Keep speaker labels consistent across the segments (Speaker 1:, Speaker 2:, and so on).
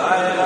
Speaker 1: Amen.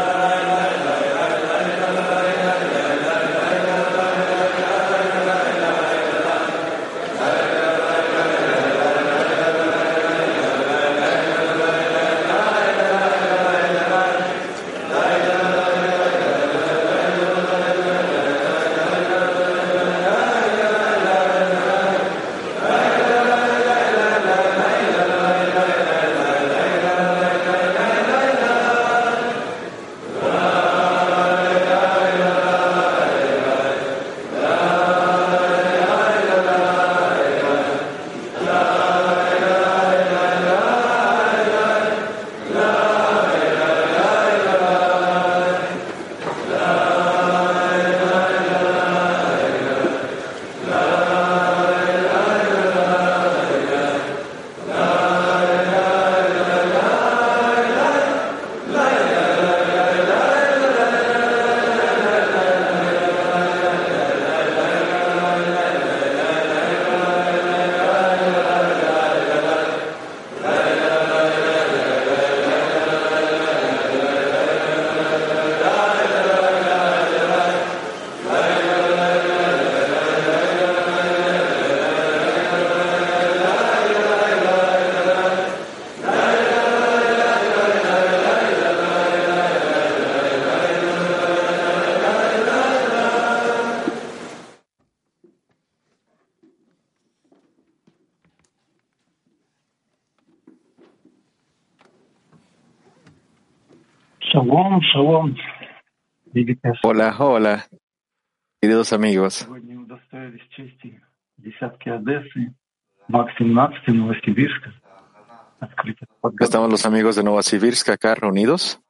Speaker 2: Hola, hola, queridos amigos. Estamos los amigos de Novosibirsk acá reunidos.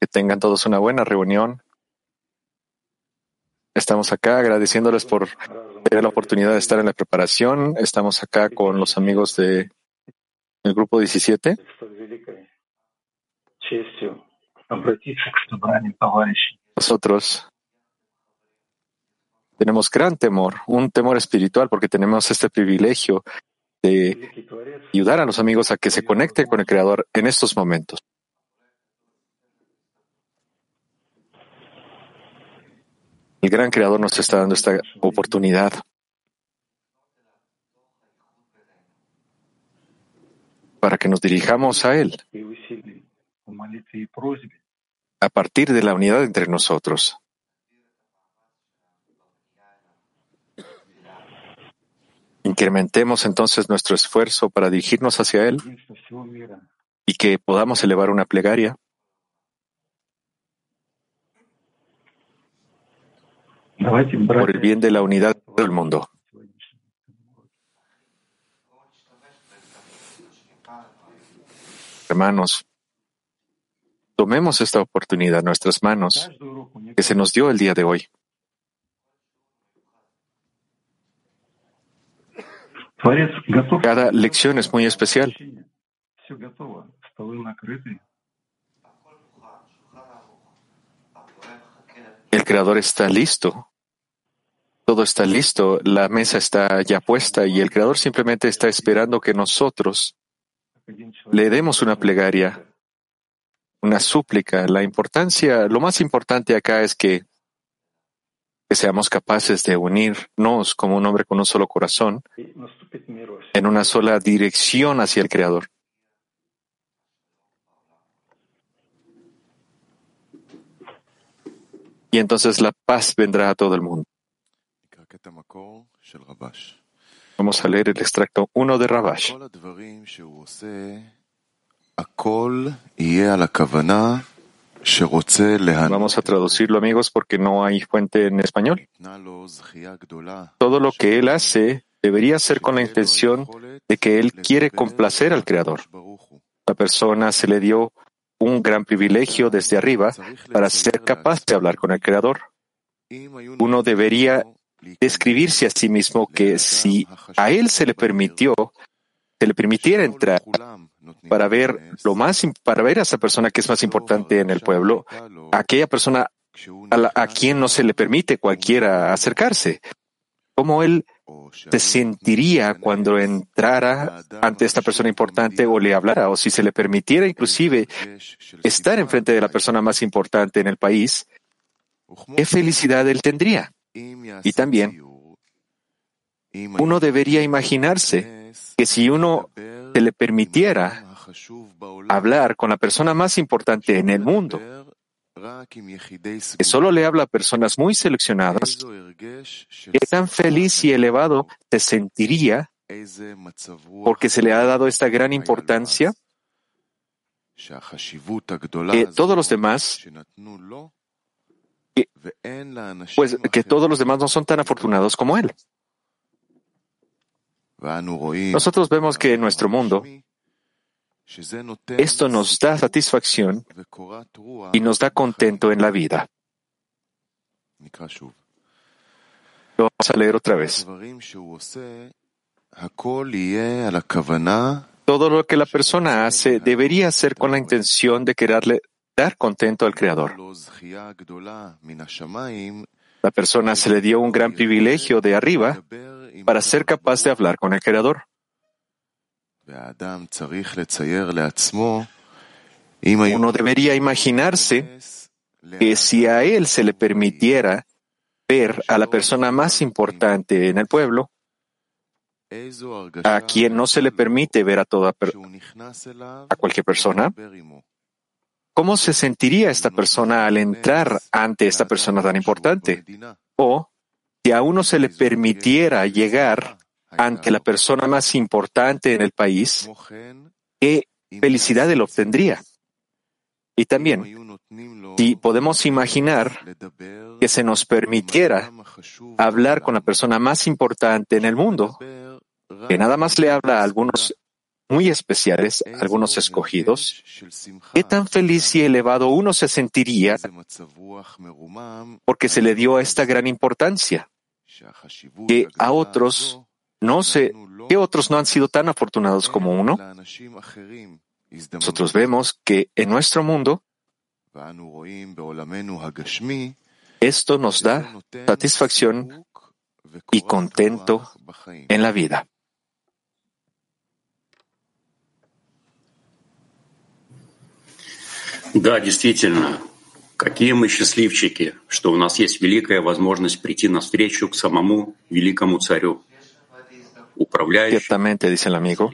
Speaker 2: Que tengan todos una buena reunión. Estamos acá agradeciéndoles por tener la oportunidad de estar en la preparación. Estamos acá con los amigos de grupo 17.
Speaker 1: с великой честью обратиться к собранию товарищей.
Speaker 2: Nosotros tenemos gran temor, un temor espiritual, porque tenemos este privilegio de
Speaker 1: Великий Творец
Speaker 2: ayudar a los amigos a que se conecten con el Creador en estos momentos. El gran Creador nos está dando esta oportunidad para que nos dirijamos a Él a partir de la unidad entre nosotros. Incrementemos entonces nuestro esfuerzo para dirigirnos hacia Él y que podamos elevar una plegaria. por el bien de la unidad del mundo. Hermanos, Tomemos esta oportunidad en nuestras manos que se nos dio el día de hoy. Cada lección es muy especial. El Creador está listo. Todo está listo. La mesa está ya puesta y el Creador simplemente está esperando que nosotros le demos una plegaria una súplica. La importancia, lo más importante acá es que, que seamos capaces de unirnos como un hombre con un solo corazón en una sola dirección hacia el Creador. Y entonces la paz vendrá a todo el mundo. Vamos a leer el extracto 1 de Rabash. Vamos a traducirlo, amigos, porque no hay fuente en español. Todo lo que él hace debería ser con la intención de que él quiere complacer al Creador. La persona se le dio un gran privilegio desde arriba para ser capaz de hablar con el Creador. Uno debería describirse a sí mismo que si a él se le permitió, se le permitiera entrar para ver lo más, para ver a esa persona que es más importante en el pueblo, aquella persona a, a quien no se le permite cualquiera acercarse. ¿Cómo él se sentiría cuando entrara ante esta persona importante o le hablara o si se le permitiera inclusive estar enfrente de la persona más importante en el país? ¿Qué felicidad él tendría? Y también uno debería imaginarse que si uno se le permitiera hablar con la persona más importante en el mundo, que solo le habla a personas muy seleccionadas, qué tan feliz y elevado se sentiría porque se le ha dado esta gran importancia que todos los demás pues que todos los demás no son tan afortunados como él. Nosotros vemos que en nuestro mundo esto nos da satisfacción y nos da contento en la vida. Lo vamos a leer otra vez. Todo lo que la persona hace debería ser con la intención de quererle dar contento al Creador. La persona se le dio un gran privilegio de arriba para ser capaz de hablar con el Creador. Uno debería imaginarse que si a él se le permitiera ver a la persona más importante en el pueblo, a quien no se le permite ver a toda a cualquier persona, ¿cómo se sentiría esta persona al entrar ante esta persona tan importante? O si a uno se le permitiera llegar ante la persona más importante en el país, qué felicidad él obtendría. Y también, si podemos imaginar que se nos permitiera hablar con la persona más importante en el mundo, que nada más le habla a algunos muy especiales, algunos escogidos, qué tan feliz y elevado uno se sentiría porque se le dio esta gran importancia, que a otros no sé, ¿qué otros no han sido tan afortunados como uno? Nosotros vemos que en nuestro mundo esto nos da satisfacción y contento en la vida.
Speaker 3: Да, действительно, какие мы счастливчики, что у нас есть великая возможность прийти навстречу к самому великому царю,
Speaker 2: Ciertamente, dice el amigo,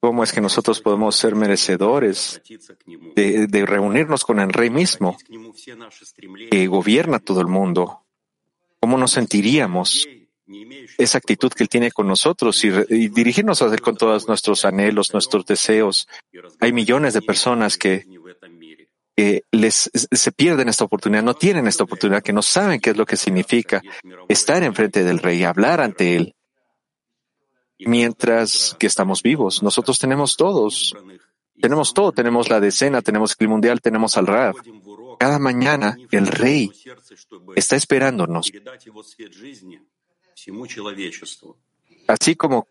Speaker 2: ¿cómo es que nosotros podemos ser merecedores de, reunirnos con el Rey mismo, que gobierna todo el mundo? ¿Cómo nos sentiríamos esa actitud que Él tiene con nosotros y, dirigirnos a Él con todos nuestros anhelos, nuestros deseos? Hay millones de personas que, les, se pierden esta oportunidad, no tienen esta oportunidad, que no saben qué es lo que significa estar enfrente del Rey, hablar ante Él mientras que estamos vivos. Nosotros tenemos todos, tenemos todo, tenemos la decena, tenemos el mundial, tenemos al Rab. Cada mañana el Rey está esperándonos. Así como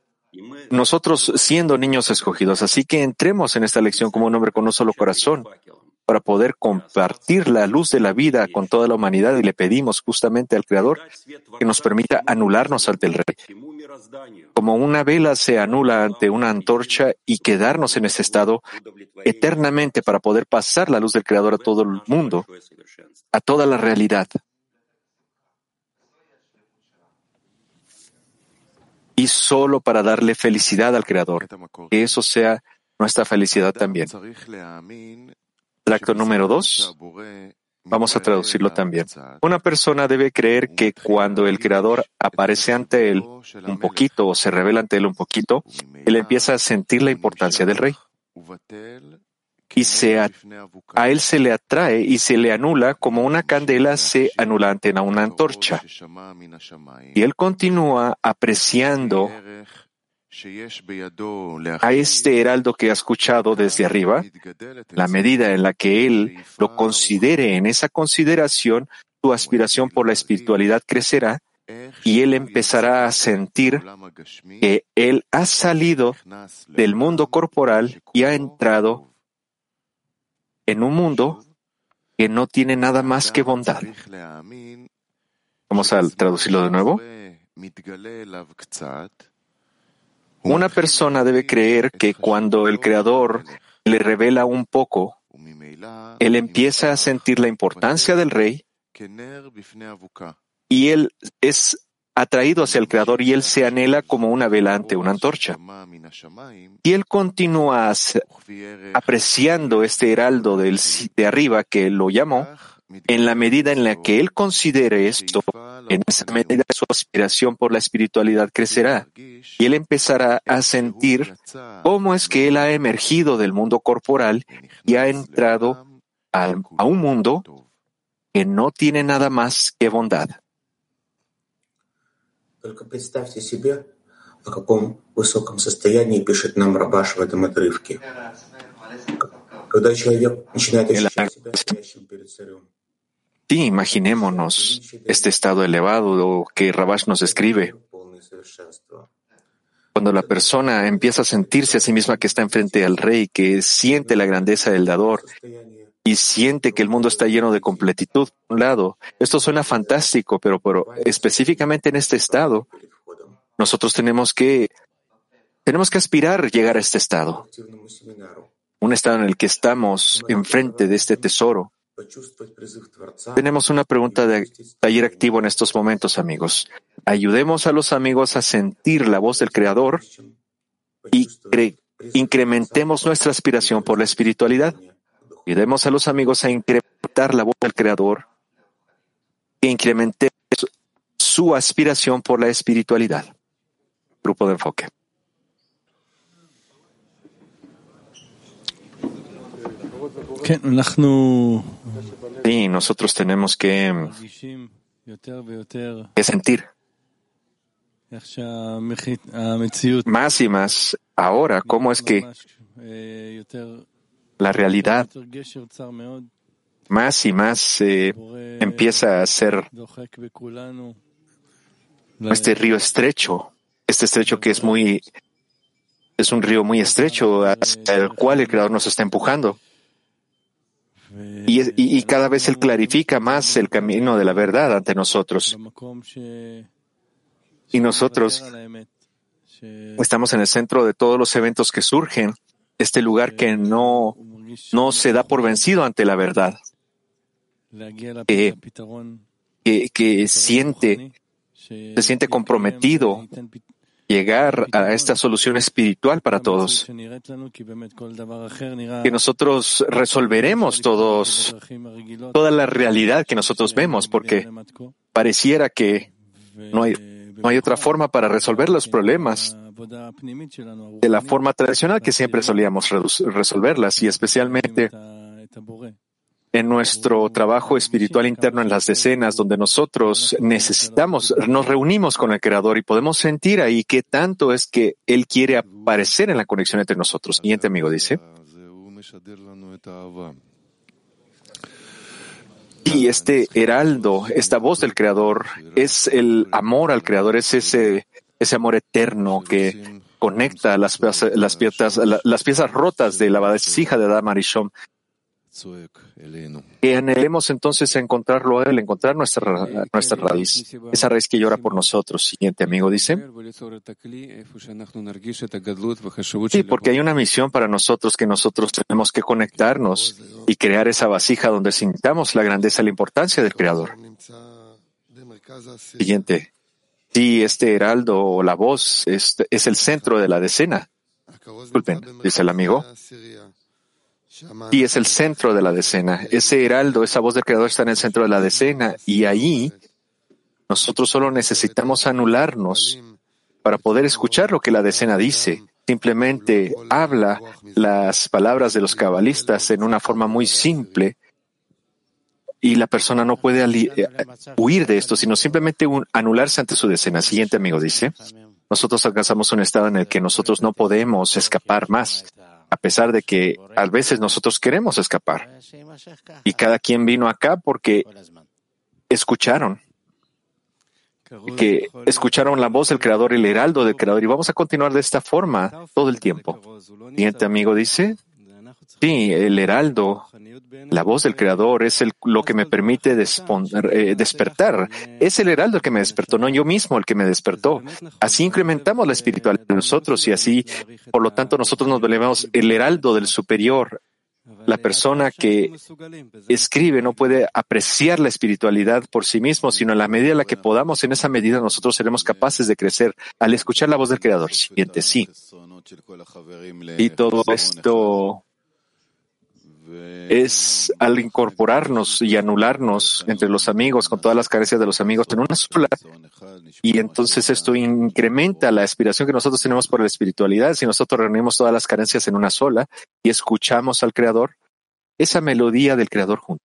Speaker 2: nosotros siendo niños escogidos. Así que entremos en esta lección como un hombre con un solo corazón para poder compartir la luz de la vida con toda la humanidad y le pedimos justamente al Creador que nos permita anularnos ante el Rey. Como una vela se anula ante una antorcha y quedarnos en ese estado eternamente para poder pasar la luz del Creador a todo el mundo, a toda la realidad. Y solo para darle felicidad al Creador, que eso sea nuestra felicidad también. Tracto número dos. Vamos a traducirlo también. Una persona debe creer que cuando el Creador aparece ante él un poquito o se revela ante él un poquito, él empieza a sentir la importancia del rey. Y a, él se le atrae y se le anula como una candela se anula ante una antorcha. Y él continúa apreciando a este heraldo que ha escuchado desde arriba, la medida en la que él lo considere en esa consideración, su aspiración por la espiritualidad crecerá y él empezará a sentir que él ha salido del mundo corporal y ha entrado en un mundo que no tiene nada más que bondad. Vamos a traducirlo de nuevo. Una persona debe creer que cuando el Creador le revela un poco, él empieza a sentir la importancia del rey y él es atraído hacia el Creador y él se anhela como una vela ante una antorcha. Y él continúa apreciando este heraldo de arriba que lo llamó, en la medida en la que él considere esto, en esa medida su aspiración por la espiritualidad crecerá y él empezará a sentir cómo es que él ha emergido del mundo corporal y ha entrado a un mundo que no tiene nada más que bondad.
Speaker 4: Только представьте себе, о каком высоком состоянии пишет нам Рабаш в этом отрывке. Когда человек начинает ощущать себя стоящим перед царем.
Speaker 2: Sí, imaginémonos este estado elevado que Rabash nos describe. Cuando la persona empieza a sentirse a sí misma que está enfrente al rey, que siente la grandeza del dador y siente que el mundo está lleno de completitud, por un lado, esto suena fantástico, pero, específicamente en este estado, nosotros tenemos que, tenemos que aspirar a llegar a este estado. Un estado en el que estamos enfrente de este tesoro tenemos una pregunta de taller activo en estos momentos, amigos. Ayudemos a los amigos a sentir la voz del Creador y incrementemos nuestra aspiración por la espiritualidad. Ayudemos a los amigos a incrementar la voz del Creador e incrementemos su aspiración por la espiritualidad. Grupo de enfoque. Sí, nosotros tenemos que, que sentir. Más y más. Ahora cómo es que la realidad más y más eh, empieza a ser este río estrecho, este estrecho que es muy, es un río muy estrecho hacia el cual el Creador nos está empujando. Y, y, cada vez Él clarifica más el camino de la verdad ante nosotros. Y nosotros estamos en el centro de todos los eventos que surgen, este lugar que no, no se da por vencido ante la verdad, que, que, que siente, se siente comprometido llegar a esta solución espiritual para todos. Que nosotros resolveremos todos, toda la realidad que nosotros vemos, porque pareciera que no hay, no hay otra forma para resolver los problemas de la forma tradicional que siempre solíamos resolverlas y especialmente en nuestro trabajo espiritual interno en las decenas, donde nosotros necesitamos, nos reunimos con el Creador y podemos sentir ahí qué tanto es que Él quiere aparecer en la conexión entre nosotros. Siguiente amigo dice. Y este heraldo, esta voz del Creador, es el amor al Creador, es ese, ese amor eterno que conecta las, las, piezas, las piezas rotas de la vasija de Adam Arishon que anhelemos entonces encontrarlo a Él, encontrar nuestra, nuestra raíz, esa raíz que llora por nosotros. Siguiente amigo dice. Sí, porque hay una misión para nosotros que nosotros tenemos que conectarnos y crear esa vasija donde sintamos la grandeza y la importancia del Creador. Siguiente. Sí, este heraldo o la voz es, es el centro de la decena. Disculpen, dice el amigo. Y es el centro de la decena. Ese heraldo, esa voz del Creador está en el centro de la decena y ahí nosotros solo necesitamos anularnos para poder escuchar lo que la decena dice. Simplemente habla las palabras de los cabalistas en una forma muy simple y la persona no puede eh, huir de esto, sino simplemente anularse ante su decena. Siguiente amigo dice, nosotros alcanzamos un estado en el que nosotros no podemos escapar más a pesar de que a veces nosotros queremos escapar. Y cada quien vino acá porque escucharon, que escucharon la voz del Creador, el heraldo del Creador, y vamos a continuar de esta forma todo el tiempo. Siguiente amigo dice, Sí, el heraldo, la voz del Creador es el, lo que me permite eh, despertar. Es el heraldo el que me despertó, no yo mismo el que me despertó. Así incrementamos la espiritualidad de nosotros y así, por lo tanto, nosotros nos volvemos el heraldo del superior. La persona que escribe no puede apreciar la espiritualidad por sí mismo, sino en la medida en la que podamos, en esa medida nosotros seremos capaces de crecer al escuchar la voz del Creador. Siguiente, sí. Y todo esto es al incorporarnos y anularnos entre los amigos con todas las carencias de los amigos en una sola. Y entonces esto incrementa la aspiración que nosotros tenemos por la espiritualidad. Si nosotros reunimos todas las carencias en una sola y escuchamos al Creador, esa melodía del Creador junto.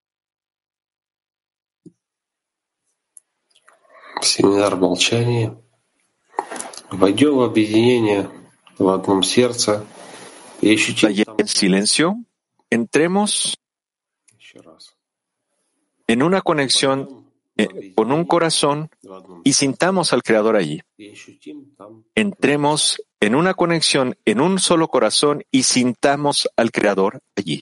Speaker 5: Семинар молчания. Войдем в объединение в одном сердце и ощутим
Speaker 2: там... silencio entremos en una conexión eh, con un corazón y sintamos al Creador allí. Entremos en una conexión en un solo corazón y sintamos al Creador allí.